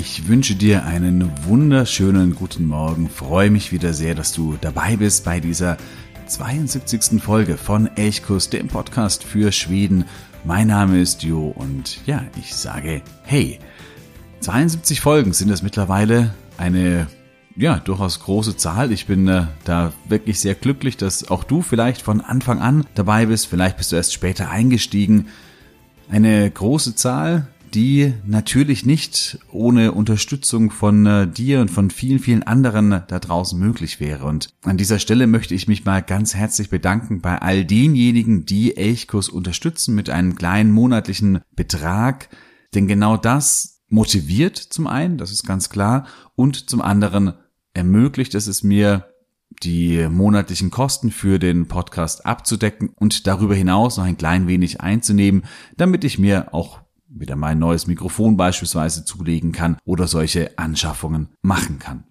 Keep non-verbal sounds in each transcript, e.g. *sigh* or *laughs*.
Ich wünsche dir einen wunderschönen guten Morgen. Freue mich wieder sehr, dass du dabei bist bei dieser 72. Folge von Elchkuss, dem Podcast für Schweden. Mein Name ist Jo und ja, ich sage hey. 72 Folgen sind es mittlerweile eine ja, durchaus große Zahl. Ich bin äh, da wirklich sehr glücklich, dass auch du vielleicht von Anfang an dabei bist. Vielleicht bist du erst später eingestiegen. Eine große Zahl, die natürlich nicht ohne Unterstützung von äh, dir und von vielen, vielen anderen da draußen möglich wäre. Und an dieser Stelle möchte ich mich mal ganz herzlich bedanken bei all denjenigen, die Elchkurs unterstützen mit einem kleinen monatlichen Betrag. Denn genau das motiviert zum einen, das ist ganz klar, und zum anderen ermöglicht es es mir, die monatlichen Kosten für den Podcast abzudecken und darüber hinaus noch ein klein wenig einzunehmen, damit ich mir auch wieder mein neues Mikrofon beispielsweise zulegen kann oder solche Anschaffungen machen kann.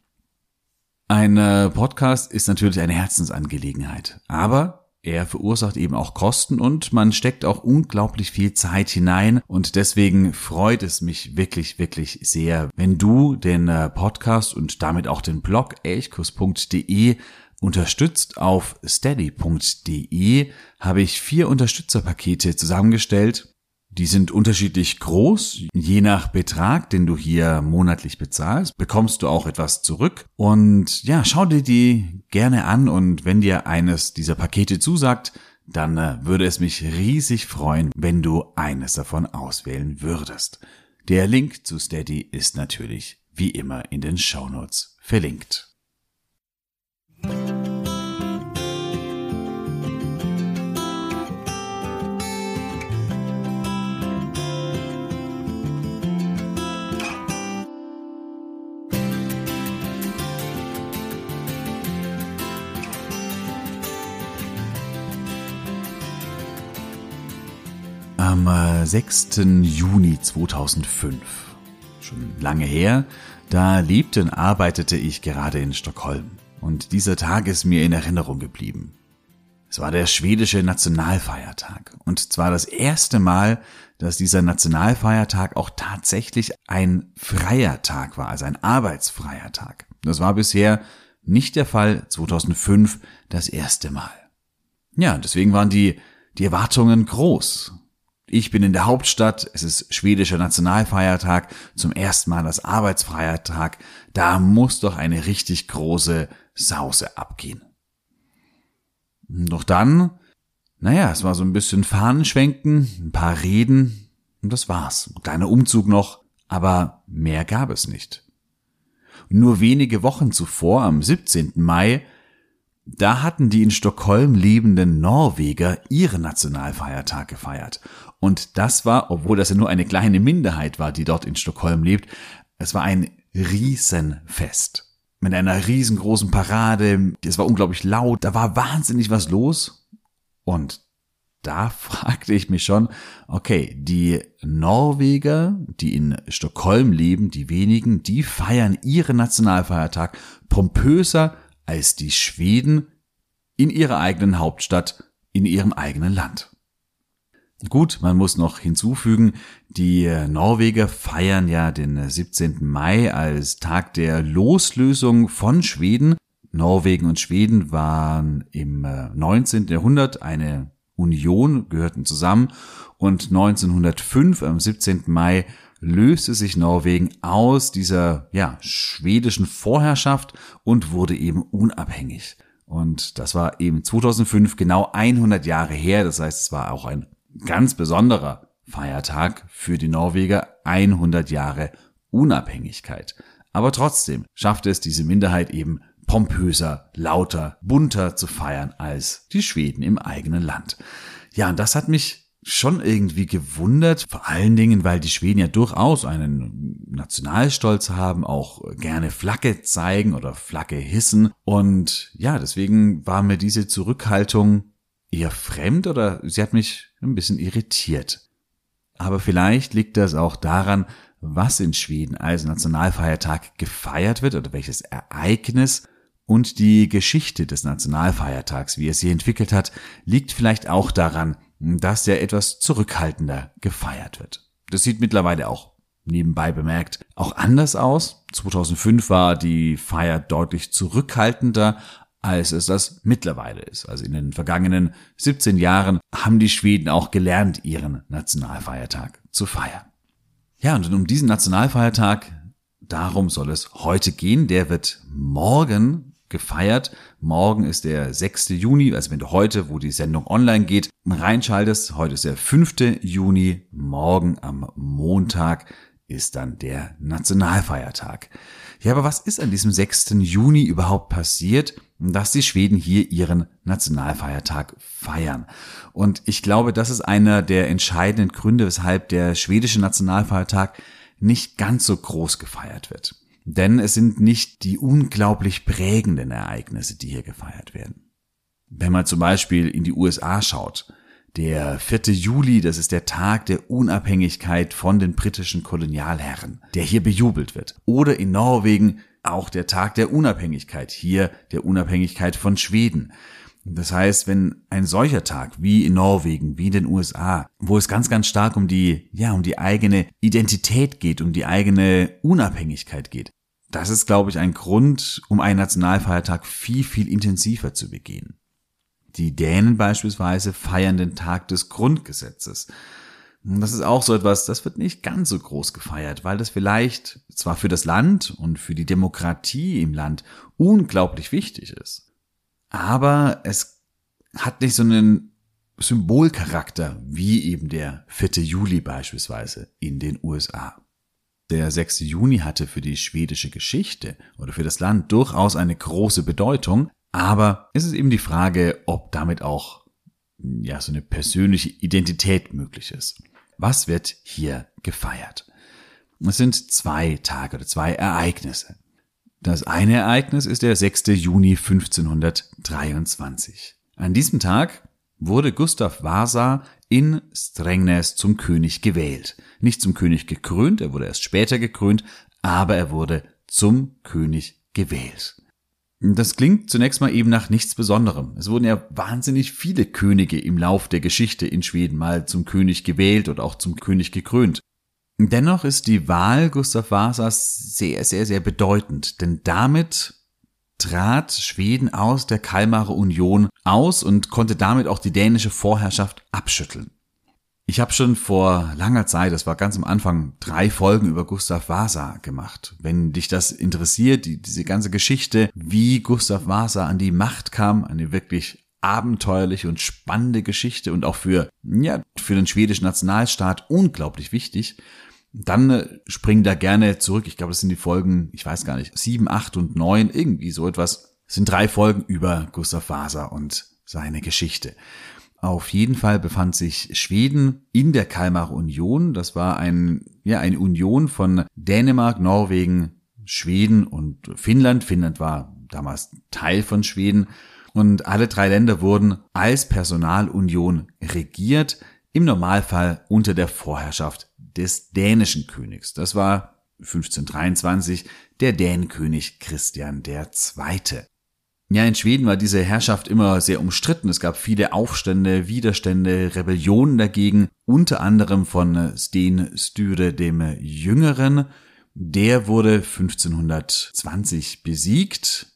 Ein äh, Podcast ist natürlich eine Herzensangelegenheit, aber er verursacht eben auch Kosten und man steckt auch unglaublich viel Zeit hinein und deswegen freut es mich wirklich, wirklich sehr, wenn du den äh, Podcast und damit auch den Blog elchkurs.de unterstützt. Auf steady.de habe ich vier Unterstützerpakete zusammengestellt die sind unterschiedlich groß. Je nach Betrag, den du hier monatlich bezahlst, bekommst du auch etwas zurück. Und ja, schau dir die gerne an und wenn dir eines dieser Pakete zusagt, dann äh, würde es mich riesig freuen, wenn du eines davon auswählen würdest. Der Link zu Steady ist natürlich wie immer in den Shownotes verlinkt. Am 6. Äh, Juni 2005. Schon lange her, da lebte und arbeitete ich gerade in Stockholm. Und dieser Tag ist mir in Erinnerung geblieben. Es war der schwedische Nationalfeiertag. Und zwar das erste Mal, dass dieser Nationalfeiertag auch tatsächlich ein freier Tag war, also ein arbeitsfreier Tag. Das war bisher nicht der Fall, 2005 das erste Mal. Ja, deswegen waren die, die Erwartungen groß. Ich bin in der Hauptstadt, es ist schwedischer Nationalfeiertag, zum ersten Mal das Arbeitsfeiertag, da muss doch eine richtig große Sause abgehen. Doch dann, naja, es war so ein bisschen Fahnenschwenken, ein paar Reden und das war's. Ein kleiner Umzug noch, aber mehr gab es nicht. Nur wenige Wochen zuvor, am 17. Mai, da hatten die in Stockholm lebenden Norweger ihren Nationalfeiertag gefeiert. Und das war, obwohl das ja nur eine kleine Minderheit war, die dort in Stockholm lebt, es war ein Riesenfest. Mit einer riesengroßen Parade. Es war unglaublich laut. Da war wahnsinnig was los. Und da *laughs* fragte ich mich schon, okay, die Norweger, die in Stockholm leben, die wenigen, die feiern ihren Nationalfeiertag pompöser als die Schweden in ihrer eigenen Hauptstadt, in ihrem eigenen Land. Gut, man muss noch hinzufügen, die Norweger feiern ja den 17. Mai als Tag der Loslösung von Schweden. Norwegen und Schweden waren im 19. Jahrhundert eine Union, gehörten zusammen und 1905 am 17. Mai löste sich Norwegen aus dieser ja, schwedischen Vorherrschaft und wurde eben unabhängig. Und das war eben 2005 genau 100 Jahre her. Das heißt, es war auch ein ganz besonderer Feiertag für die Norweger. 100 Jahre Unabhängigkeit. Aber trotzdem schaffte es diese Minderheit eben pompöser, lauter, bunter zu feiern als die Schweden im eigenen Land. Ja, und das hat mich schon irgendwie gewundert, vor allen Dingen, weil die Schweden ja durchaus einen Nationalstolz haben, auch gerne Flagge zeigen oder Flagge hissen. Und ja, deswegen war mir diese Zurückhaltung eher fremd oder sie hat mich ein bisschen irritiert. Aber vielleicht liegt das auch daran, was in Schweden als Nationalfeiertag gefeiert wird oder welches Ereignis und die Geschichte des Nationalfeiertags, wie er sie entwickelt hat, liegt vielleicht auch daran, dass er etwas zurückhaltender gefeiert wird. Das sieht mittlerweile auch nebenbei bemerkt auch anders aus. 2005 war die Feier deutlich zurückhaltender, als es das mittlerweile ist. Also in den vergangenen 17 Jahren haben die Schweden auch gelernt, ihren Nationalfeiertag zu feiern. Ja, und um diesen Nationalfeiertag, darum soll es heute gehen. Der wird morgen gefeiert. Morgen ist der 6. Juni, also wenn du heute, wo die Sendung online geht, reinschaltest, heute ist der 5. Juni, morgen am Montag ist dann der Nationalfeiertag. Ja, aber was ist an diesem 6. Juni überhaupt passiert, dass die Schweden hier ihren Nationalfeiertag feiern? Und ich glaube, das ist einer der entscheidenden Gründe, weshalb der schwedische Nationalfeiertag nicht ganz so groß gefeiert wird. Denn es sind nicht die unglaublich prägenden Ereignisse, die hier gefeiert werden. Wenn man zum Beispiel in die USA schaut, der 4. Juli, das ist der Tag der Unabhängigkeit von den britischen Kolonialherren, der hier bejubelt wird. Oder in Norwegen auch der Tag der Unabhängigkeit, hier der Unabhängigkeit von Schweden. Das heißt, wenn ein solcher Tag wie in Norwegen, wie in den USA, wo es ganz, ganz stark um die, ja, um die eigene Identität geht, um die eigene Unabhängigkeit geht, das ist, glaube ich, ein Grund, um einen Nationalfeiertag viel, viel intensiver zu begehen. Die Dänen beispielsweise feiern den Tag des Grundgesetzes. Das ist auch so etwas, das wird nicht ganz so groß gefeiert, weil das vielleicht zwar für das Land und für die Demokratie im Land unglaublich wichtig ist, aber es hat nicht so einen Symbolcharakter wie eben der 4. Juli beispielsweise in den USA. Der 6. Juni hatte für die schwedische Geschichte oder für das Land durchaus eine große Bedeutung, aber es ist eben die Frage, ob damit auch ja so eine persönliche Identität möglich ist. Was wird hier gefeiert? Es sind zwei Tage oder zwei Ereignisse. Das eine Ereignis ist der 6. Juni 1523. An diesem Tag wurde Gustav Vasa in Strängnäs zum König gewählt. Nicht zum König gekrönt, er wurde erst später gekrönt, aber er wurde zum König gewählt. Das klingt zunächst mal eben nach nichts Besonderem. Es wurden ja wahnsinnig viele Könige im Lauf der Geschichte in Schweden mal zum König gewählt oder auch zum König gekrönt. Dennoch ist die Wahl Gustav Vasas sehr, sehr, sehr bedeutend, denn damit trat Schweden aus der Kalmarer Union aus und konnte damit auch die dänische Vorherrschaft abschütteln. Ich habe schon vor langer Zeit, das war ganz am Anfang, drei Folgen über Gustav Vasa gemacht. Wenn dich das interessiert, die, diese ganze Geschichte, wie Gustav Vasa an die Macht kam, eine wirklich abenteuerliche und spannende Geschichte und auch für, ja, für den schwedischen Nationalstaat unglaublich wichtig, dann äh, springen da gerne zurück. Ich glaube, das sind die Folgen, ich weiß gar nicht, sieben, acht und neun, irgendwie so etwas. Das sind drei Folgen über Gustav Vasa und seine Geschichte. Auf jeden Fall befand sich Schweden in der Kalmar Union. Das war ein, ja, eine Union von Dänemark, Norwegen, Schweden und Finnland. Finnland war damals Teil von Schweden. Und alle drei Länder wurden als Personalunion regiert, im Normalfall unter der Vorherrschaft des dänischen Königs. Das war 1523 der Dänenkönig Christian II. Ja, in Schweden war diese Herrschaft immer sehr umstritten. Es gab viele Aufstände, Widerstände, Rebellionen dagegen, unter anderem von Sten Sture dem Jüngeren. Der wurde 1520 besiegt.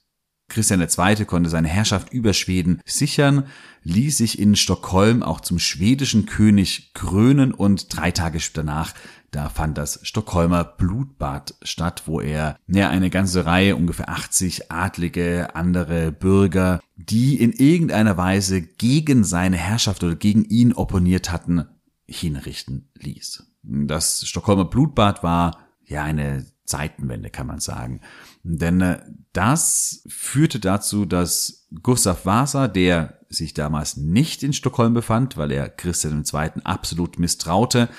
Christian II. konnte seine Herrschaft über Schweden sichern, ließ sich in Stockholm auch zum schwedischen König krönen und drei Tage danach da fand das Stockholmer Blutbad statt, wo er ja, eine ganze Reihe, ungefähr 80 adlige andere Bürger, die in irgendeiner Weise gegen seine Herrschaft oder gegen ihn opponiert hatten, hinrichten ließ. Das Stockholmer Blutbad war ja eine Zeitenwende, kann man sagen. Denn äh, das führte dazu, dass Gustav Vasa, der sich damals nicht in Stockholm befand, weil er Christian II. absolut misstraute,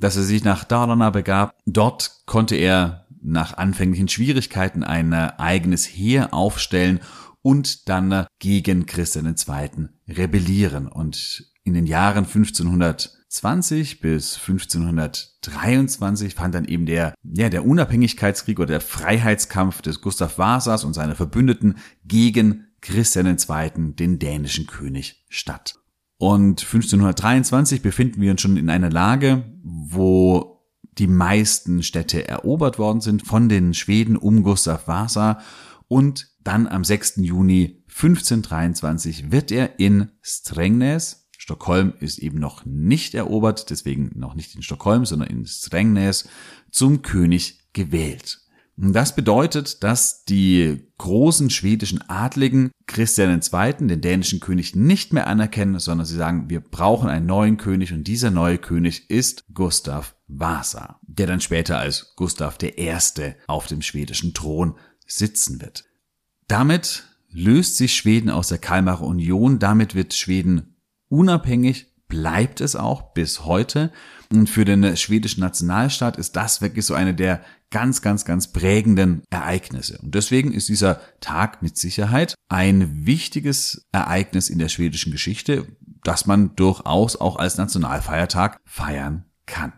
dass er sich nach Dalarna begab. Dort konnte er nach anfänglichen Schwierigkeiten ein äh, eigenes Heer aufstellen und dann äh, gegen Christian II. rebellieren. Und in den Jahren 1520 bis 1523 fand dann eben der, ja, der Unabhängigkeitskrieg oder der Freiheitskampf des Gustav Vasas und seiner Verbündeten gegen Christian II., den dänischen König, statt. Und 1523 befinden wir uns schon in einer Lage, wo die meisten Städte erobert worden sind von den Schweden um Gustav Vasa und dann am 6. Juni 1523 wird er in Strängnäs, Stockholm ist eben noch nicht erobert, deswegen noch nicht in Stockholm, sondern in Strängnäs, zum König gewählt. Das bedeutet, dass die großen schwedischen Adligen Christian II., den dänischen König, nicht mehr anerkennen, sondern sie sagen, wir brauchen einen neuen König und dieser neue König ist Gustav Vasa, der dann später als Gustav I. auf dem schwedischen Thron sitzen wird. Damit löst sich Schweden aus der Kalmarer Union, damit wird Schweden unabhängig, bleibt es auch bis heute. Und für den schwedischen Nationalstaat ist das wirklich so eine der ganz, ganz, ganz prägenden Ereignisse. Und deswegen ist dieser Tag mit Sicherheit ein wichtiges Ereignis in der schwedischen Geschichte, das man durchaus auch als Nationalfeiertag feiern kann.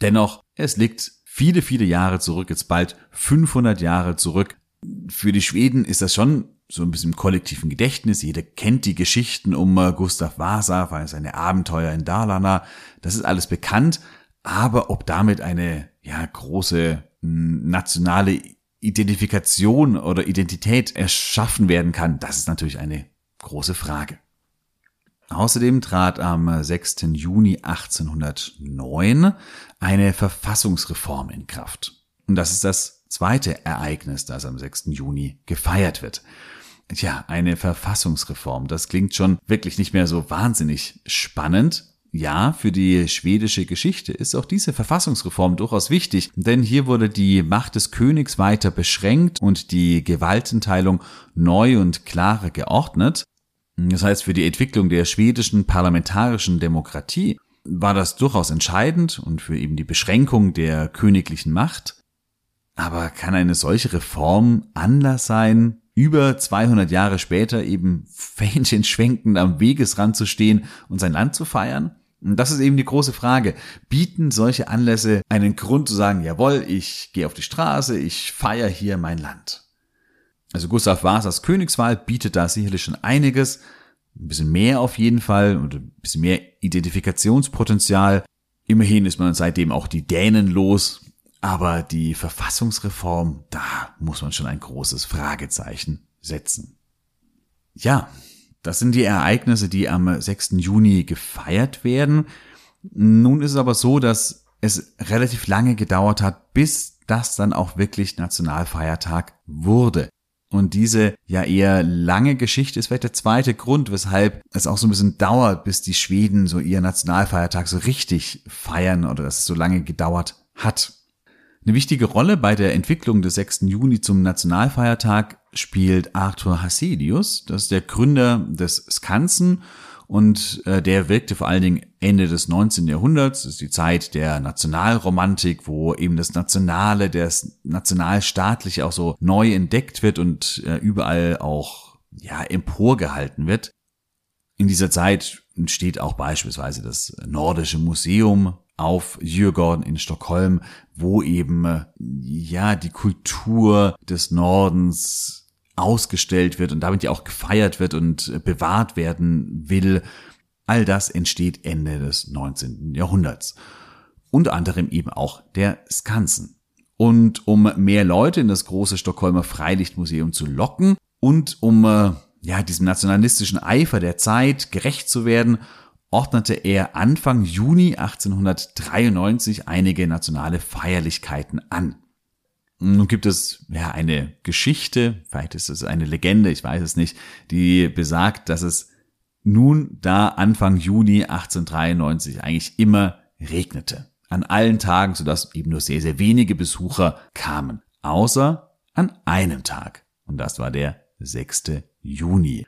Dennoch, es liegt viele, viele Jahre zurück, jetzt bald 500 Jahre zurück. Für die Schweden ist das schon so ein bisschen im kollektiven Gedächtnis. Jeder kennt die Geschichten um äh, Gustav Vasa, seine Abenteuer in Dalarna. Das ist alles bekannt. Aber ob damit eine ja, große nationale Identifikation oder Identität erschaffen werden kann, das ist natürlich eine große Frage. Außerdem trat am 6. Juni 1809 eine Verfassungsreform in Kraft. Und das ist das zweite Ereignis, das am 6. Juni gefeiert wird. Tja, eine Verfassungsreform. Das klingt schon wirklich nicht mehr so wahnsinnig spannend. Ja, für die schwedische Geschichte ist auch diese Verfassungsreform durchaus wichtig, denn hier wurde die Macht des Königs weiter beschränkt und die Gewaltenteilung neu und klarer geordnet. Das heißt, für die Entwicklung der schwedischen parlamentarischen Demokratie war das durchaus entscheidend und für eben die Beschränkung der königlichen Macht. Aber kann eine solche Reform Anlass sein, über 200 Jahre später eben *laughs* Fähnchen schwenkend am Wegesrand zu stehen und sein Land zu feiern? Und das ist eben die große Frage. Bieten solche Anlässe einen Grund zu sagen, jawohl, ich gehe auf die Straße, ich feiere hier mein Land? Also Gustav Vasas Königswahl bietet da sicherlich schon einiges, ein bisschen mehr auf jeden Fall und ein bisschen mehr Identifikationspotenzial. Immerhin ist man seitdem auch die Dänen los, aber die Verfassungsreform, da muss man schon ein großes Fragezeichen setzen. Ja, das sind die Ereignisse, die am 6. Juni gefeiert werden. Nun ist es aber so, dass es relativ lange gedauert hat, bis das dann auch wirklich Nationalfeiertag wurde. Und diese ja eher lange Geschichte ist vielleicht der zweite Grund, weshalb es auch so ein bisschen dauert, bis die Schweden so ihr Nationalfeiertag so richtig feiern oder dass es so lange gedauert hat. Eine wichtige Rolle bei der Entwicklung des 6. Juni zum Nationalfeiertag spielt Arthur Hasselius, das ist der Gründer des Skansen und äh, der wirkte vor allen Dingen Ende des 19. Jahrhunderts, das ist die Zeit der Nationalromantik, wo eben das Nationale, das Nationalstaatliche auch so neu entdeckt wird und äh, überall auch ja emporgehalten wird. In dieser Zeit entsteht auch beispielsweise das Nordische Museum auf Djurgården in Stockholm, wo eben äh, ja die Kultur des Nordens ausgestellt wird und damit ja auch gefeiert wird und äh, bewahrt werden will. All das entsteht Ende des 19. Jahrhunderts. Unter anderem eben auch der Skansen. Und um mehr Leute in das große Stockholmer Freilichtmuseum zu locken und um äh, ja diesem nationalistischen Eifer der Zeit gerecht zu werden, ordnete er Anfang Juni 1893 einige nationale Feierlichkeiten an. Nun gibt es ja eine Geschichte, vielleicht ist es eine Legende, ich weiß es nicht, die besagt, dass es nun da Anfang Juni 1893 eigentlich immer regnete. an allen Tagen, sodass eben nur sehr, sehr wenige Besucher kamen. Außer an einem Tag. Und das war der 6. Juni.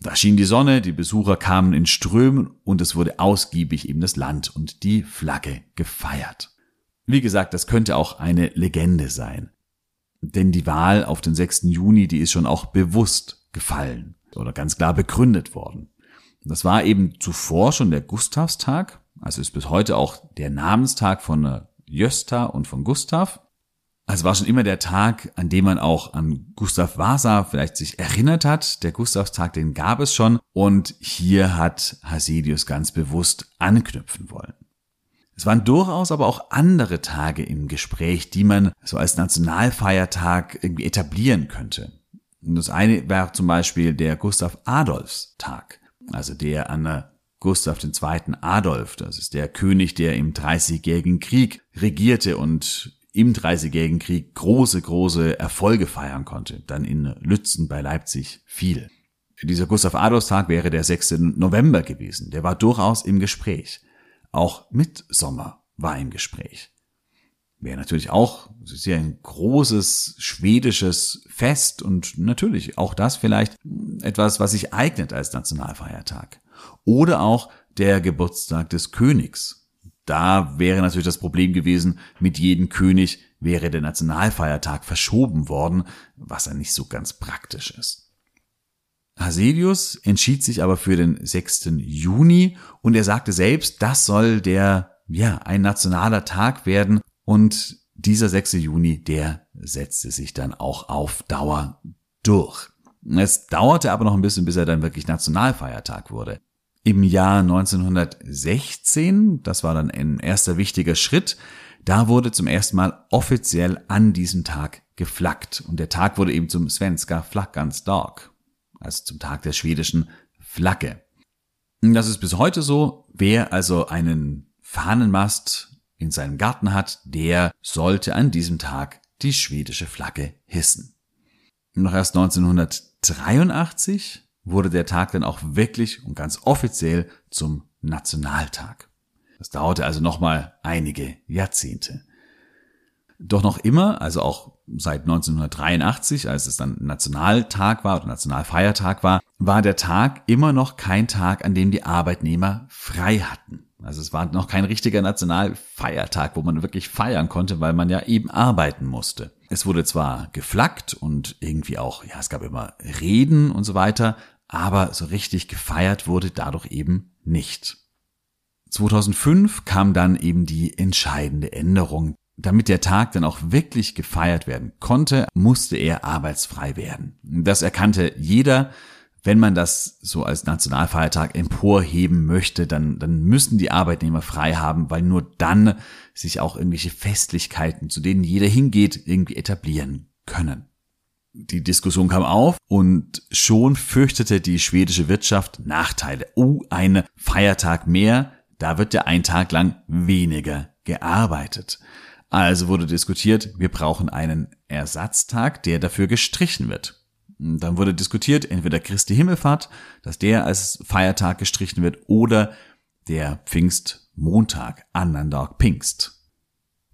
Da schien die Sonne, die Besucher kamen in Strömen und es wurde ausgiebig eben das Land und die Flagge gefeiert. Wie gesagt, das könnte auch eine Legende sein. Denn die Wahl auf den 6. Juni, die ist schon auch bewusst gefallen oder ganz klar begründet worden. Das war eben zuvor schon der Gustavstag, also ist bis heute auch der Namenstag von Jösta und von Gustav. Also war schon immer der Tag, an dem man auch an Gustav Vasa vielleicht sich erinnert hat. Der Gustavstag, den gab es schon. Und hier hat Hasidius ganz bewusst anknüpfen wollen. Es waren durchaus aber auch andere Tage im Gespräch, die man so als Nationalfeiertag irgendwie etablieren könnte. Und das eine wäre zum Beispiel der Gustav Adolfs Tag, also der an Gustav II. Adolf, das ist der König, der im Dreißigjährigen Krieg regierte und im Dreißigjährigen Krieg große, große Erfolge feiern konnte, dann in Lützen bei Leipzig viel. Dieser Gustav Adolfstag wäre der 6. November gewesen. Der war durchaus im Gespräch. Auch Mitsommer war im Gespräch. Wäre natürlich auch, ist ja ein großes schwedisches Fest und natürlich auch das vielleicht etwas, was sich eignet als Nationalfeiertag. Oder auch der Geburtstag des Königs da wäre natürlich das Problem gewesen, mit jedem König wäre der Nationalfeiertag verschoben worden, was ja nicht so ganz praktisch ist. Haselius entschied sich aber für den 6. Juni und er sagte selbst, das soll der, ja, ein nationaler Tag werden und dieser 6. Juni, der setzte sich dann auch auf Dauer durch. Es dauerte aber noch ein bisschen, bis er dann wirklich Nationalfeiertag wurde. Im Jahr 1916, das war dann ein erster wichtiger Schritt, da wurde zum ersten Mal offiziell an diesem Tag geflaggt. Und der Tag wurde eben zum Svenska Flaggans Dag, also zum Tag der schwedischen Flagge. Und das ist bis heute so. Wer also einen Fahnenmast in seinem Garten hat, der sollte an diesem Tag die schwedische Flagge hissen. Noch erst 1983 wurde der Tag dann auch wirklich und ganz offiziell zum Nationaltag. Das dauerte also nochmal einige Jahrzehnte. Doch noch immer, also auch seit 1983, als es dann Nationaltag war oder Nationalfeiertag war, war der Tag immer noch kein Tag, an dem die Arbeitnehmer frei hatten. Also es war noch kein richtiger Nationalfeiertag, wo man wirklich feiern konnte, weil man ja eben arbeiten musste. Es wurde zwar geflaggt und irgendwie auch, ja, es gab immer Reden und so weiter, aber so richtig gefeiert wurde dadurch eben nicht. 2005 kam dann eben die entscheidende Änderung. Damit der Tag dann auch wirklich gefeiert werden konnte, musste er arbeitsfrei werden. Das erkannte jeder. Wenn man das so als Nationalfeiertag emporheben möchte, dann, dann müssen die Arbeitnehmer frei haben, weil nur dann sich auch irgendwelche Festlichkeiten, zu denen jeder hingeht, irgendwie etablieren können. Die Diskussion kam auf und schon fürchtete die schwedische Wirtschaft Nachteile. Oh, ein Feiertag mehr, da wird ja ein Tag lang weniger gearbeitet. Also wurde diskutiert, wir brauchen einen Ersatztag, der dafür gestrichen wird. Dann wurde diskutiert, entweder Christi Himmelfahrt, dass der als Feiertag gestrichen wird, oder der Pfingstmontag, Annandag Pfingst.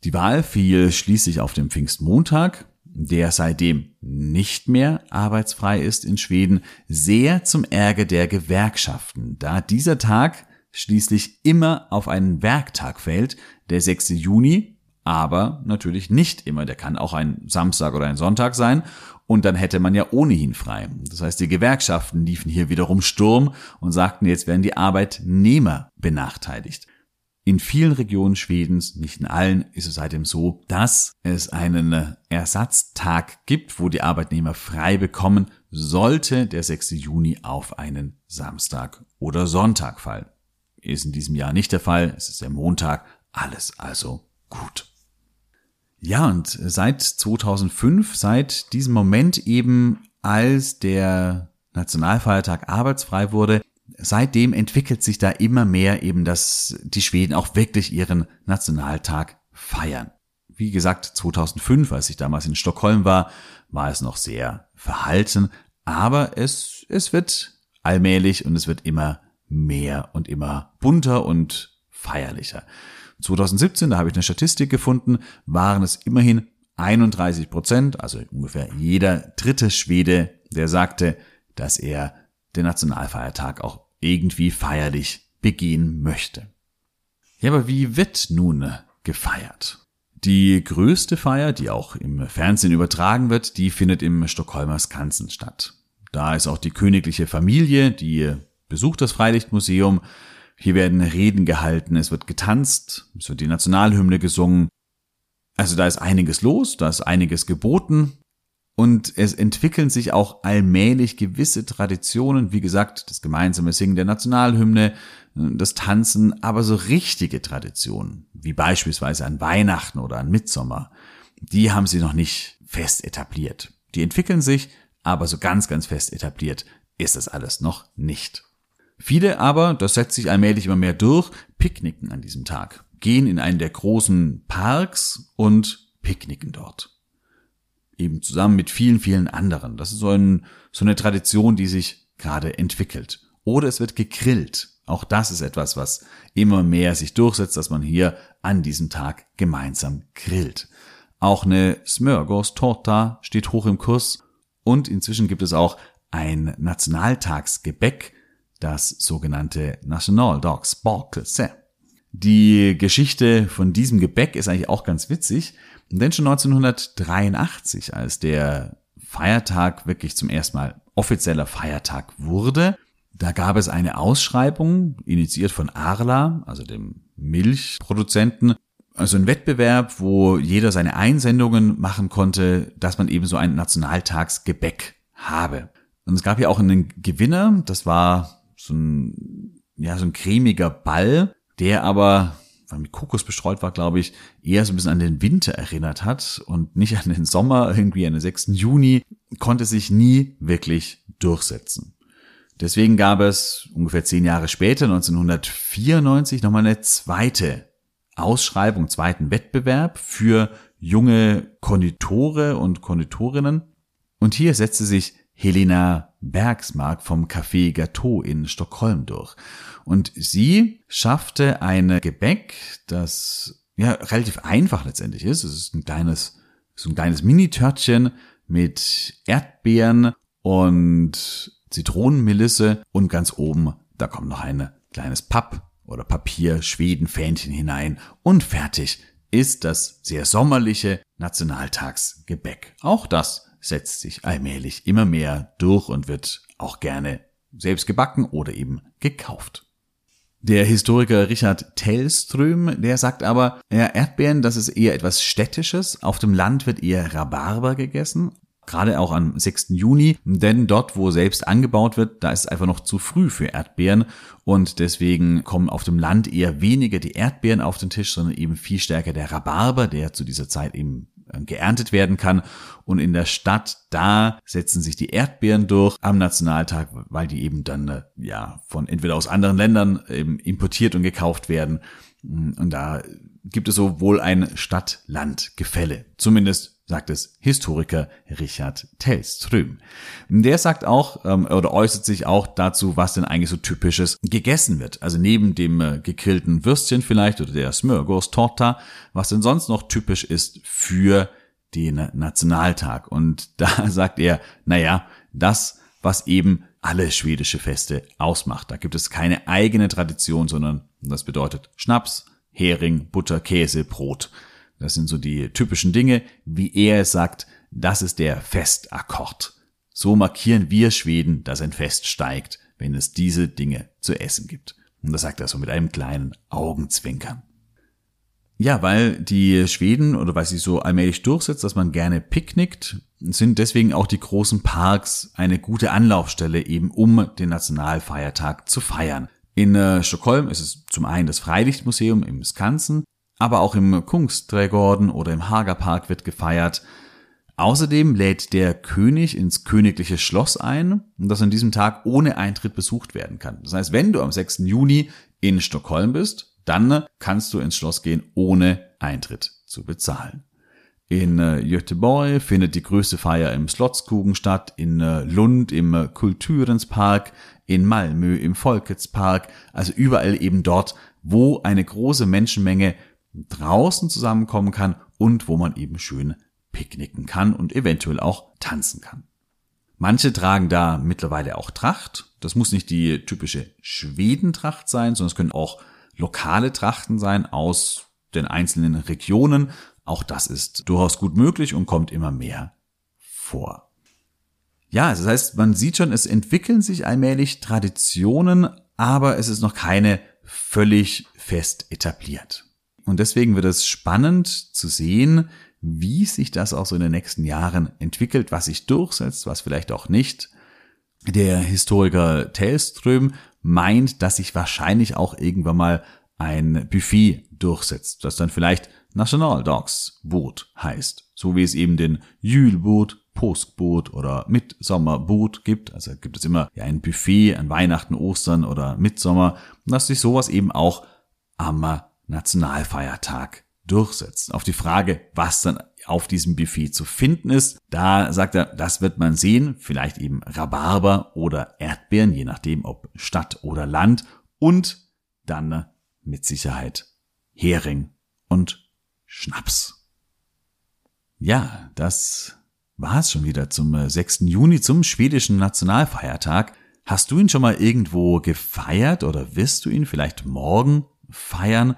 Die Wahl fiel schließlich auf den Pfingstmontag der seitdem nicht mehr arbeitsfrei ist in Schweden, sehr zum Ärger der Gewerkschaften, da dieser Tag schließlich immer auf einen Werktag fällt, der 6. Juni, aber natürlich nicht immer, der kann auch ein Samstag oder ein Sonntag sein und dann hätte man ja ohnehin frei. Das heißt, die Gewerkschaften liefen hier wiederum Sturm und sagten, jetzt werden die Arbeitnehmer benachteiligt. In vielen Regionen Schwedens, nicht in allen, ist es seitdem so, dass es einen Ersatztag gibt, wo die Arbeitnehmer frei bekommen, sollte der 6. Juni auf einen Samstag oder Sonntag fallen. Ist in diesem Jahr nicht der Fall, es ist der Montag, alles also gut. Ja, und seit 2005, seit diesem Moment eben, als der Nationalfeiertag arbeitsfrei wurde, seitdem entwickelt sich da immer mehr eben, dass die Schweden auch wirklich ihren Nationaltag feiern. Wie gesagt, 2005, als ich damals in Stockholm war, war es noch sehr verhalten, aber es, es wird allmählich und es wird immer mehr und immer bunter und feierlicher. 2017, da habe ich eine Statistik gefunden, waren es immerhin 31 Prozent, also ungefähr jeder dritte Schwede, der sagte, dass er den Nationalfeiertag auch irgendwie feierlich begehen möchte. Ja, aber wie wird nun gefeiert? Die größte Feier, die auch im Fernsehen übertragen wird, die findet im Stockholmer Skansen statt. Da ist auch die königliche Familie, die besucht das Freilichtmuseum. Hier werden Reden gehalten, es wird getanzt, es wird die Nationalhymne gesungen. Also da ist einiges los, da ist einiges geboten. Und es entwickeln sich auch allmählich gewisse Traditionen, wie gesagt, das gemeinsame Singen der Nationalhymne, das Tanzen, aber so richtige Traditionen, wie beispielsweise an Weihnachten oder an Mitsommer, die haben sie noch nicht fest etabliert. Die entwickeln sich, aber so ganz, ganz fest etabliert ist das alles noch nicht. Viele aber, das setzt sich allmählich immer mehr durch, picknicken an diesem Tag, gehen in einen der großen Parks und picknicken dort eben zusammen mit vielen, vielen anderen. Das ist so, ein, so eine Tradition, die sich gerade entwickelt. Oder es wird gegrillt. Auch das ist etwas, was immer mehr sich durchsetzt, dass man hier an diesem Tag gemeinsam grillt. Auch eine Smörgås Torta steht hoch im Kurs und inzwischen gibt es auch ein Nationaltagsgebäck, das sogenannte National Dogs Bakelse. Die Geschichte von diesem Gebäck ist eigentlich auch ganz witzig. Denn schon 1983, als der Feiertag wirklich zum ersten Mal offizieller Feiertag wurde, da gab es eine Ausschreibung, initiiert von Arla, also dem Milchproduzenten, also ein Wettbewerb, wo jeder seine Einsendungen machen konnte, dass man eben so ein Nationaltagsgebäck habe. Und es gab ja auch einen Gewinner, das war so ein, ja, so ein cremiger Ball, der aber weil mit Kokos bestreut war, glaube ich, eher so ein bisschen an den Winter erinnert hat und nicht an den Sommer, *laughs* irgendwie an den 6. Juni, konnte sich nie wirklich durchsetzen. Deswegen gab es ungefähr zehn Jahre später, 1994, nochmal eine zweite Ausschreibung, zweiten Wettbewerb für junge Konditore und Konditorinnen. Und hier setzte sich Helena Bergsmark vom Café Gateau in Stockholm durch. Und sie schaffte ein Gebäck, das ja relativ einfach letztendlich ist. Es ist ein kleines, so ein kleines Mini-Törtchen mit Erdbeeren und Zitronenmelisse und ganz oben, da kommt noch ein kleines Papp oder Papier, Schwedenfähnchen hinein und fertig ist das sehr sommerliche Nationaltagsgebäck. Auch das setzt sich allmählich immer mehr durch und wird auch gerne selbst gebacken oder eben gekauft. Der Historiker Richard Tellström, der sagt aber, ja, Erdbeeren, das ist eher etwas Städtisches. Auf dem Land wird eher Rhabarber gegessen. Gerade auch am 6. Juni, denn dort, wo selbst angebaut wird, da ist es einfach noch zu früh für Erdbeeren und deswegen kommen auf dem Land eher weniger die Erdbeeren auf den Tisch, sondern eben viel stärker der Rhabarber, der zu dieser Zeit eben geerntet werden kann. Und in der Stadt, da setzen sich die Erdbeeren durch am Nationaltag, weil die eben dann äh, ja von entweder aus anderen Ländern eben importiert und gekauft werden. Und da gibt es so wohl ein Stadt-Land-Gefälle. Zumindest sagt es Historiker Richard Tellström. Der sagt auch ähm, oder äußert sich auch dazu, was denn eigentlich so typisches gegessen wird. Also neben dem äh, gegrillten Würstchen vielleicht oder der Smörgås Torta, was denn sonst noch typisch ist für den Nationaltag. Und *laughs* da sagt er, naja, das, was eben alle schwedische Feste ausmacht. Da gibt es keine eigene Tradition, sondern das bedeutet Schnaps, Hering, Butter, Käse, Brot. Das sind so die typischen Dinge, wie er es sagt, das ist der Festakkord. So markieren wir Schweden, dass ein Fest steigt, wenn es diese Dinge zu essen gibt. Und das sagt er so mit einem kleinen Augenzwinkern. Ja, weil die Schweden oder weil sich so allmählich durchsetzt, dass man gerne picknickt, sind deswegen auch die großen Parks eine gute Anlaufstelle eben um den Nationalfeiertag zu feiern. In äh, Stockholm ist es zum einen das Freilichtmuseum im Skansen, aber auch im Kungsträdgården oder im Hagapark wird gefeiert. Außerdem lädt der König ins königliche Schloss ein, das an diesem Tag ohne Eintritt besucht werden kann. Das heißt, wenn du am 6. Juni in Stockholm bist, dann kannst du ins Schloss gehen, ohne Eintritt zu bezahlen. In äh, Göteborg findet die größte Feier im Slottskugen statt, in äh, Lund im äh, Kulturenspark, in Malmö im Folketspark, also überall eben dort, wo eine große Menschenmenge draußen zusammenkommen kann und wo man eben schön picknicken kann und eventuell auch tanzen kann. Manche tragen da mittlerweile auch Tracht. Das muss nicht die typische Schwedentracht sein, sondern es können auch lokale Trachten sein aus den einzelnen Regionen. Auch das ist durchaus gut möglich und kommt immer mehr vor. Ja, das heißt, man sieht schon, es entwickeln sich allmählich Traditionen, aber es ist noch keine völlig fest etabliert. Und deswegen wird es spannend zu sehen, wie sich das auch so in den nächsten Jahren entwickelt, was sich durchsetzt, was vielleicht auch nicht. Der Historiker Tellström meint, dass sich wahrscheinlich auch irgendwann mal ein Buffet durchsetzt, das dann vielleicht National Dogs Boot heißt, so wie es eben den Jülboot, Påskboot oder Mitsommerboot gibt. Also gibt es immer ja, ein Buffet an Weihnachten, Ostern oder Mitsommer, dass sich sowas eben auch am Nationalfeiertag durchsetzt. Auf die Frage, was dann auf diesem Buffet zu finden ist, da sagt er, das wird man sehen, vielleicht eben Rhabarber oder Erdbeeren, je nachdem ob Stadt oder Land und dann mit Sicherheit Hering und Schnaps. Ja, das war es schon wieder zum 6. Juni, zum schwedischen Nationalfeiertag. Hast du ihn schon mal irgendwo gefeiert oder wirst du ihn vielleicht morgen feiern?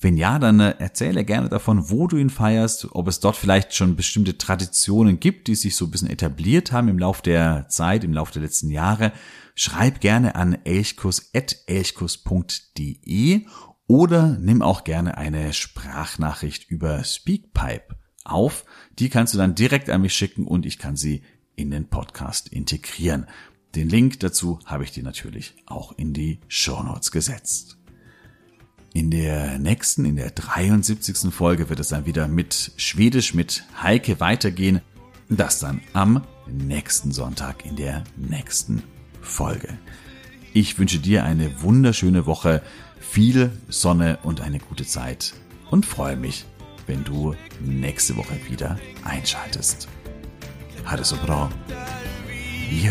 Wenn ja, dann äh, erzähle gerne davon, wo du ihn feierst, ob es dort vielleicht schon bestimmte Traditionen gibt, die sich so ein bisschen etabliert haben im Laufe der Zeit, im Laufe der letzten Jahre. Schreib gerne an elchkus.elchkus.de oder nimm auch gerne eine Sprachnachricht über Speakpipe auf. Die kannst du dann direkt an mich schicken und ich kann sie in den Podcast integrieren. Den Link dazu habe ich dir natürlich auch in die Show Notes gesetzt. In der nächsten, in der 73. Folge wird es dann wieder mit Schwedisch mit Heike weitergehen. Das dann am nächsten Sonntag in der nächsten Folge. Ich wünsche dir eine wunderschöne Woche, viel Sonne und eine gute Zeit und freue mich, wenn du nächste Woche wieder einschaltest. Ha det så bra. Vi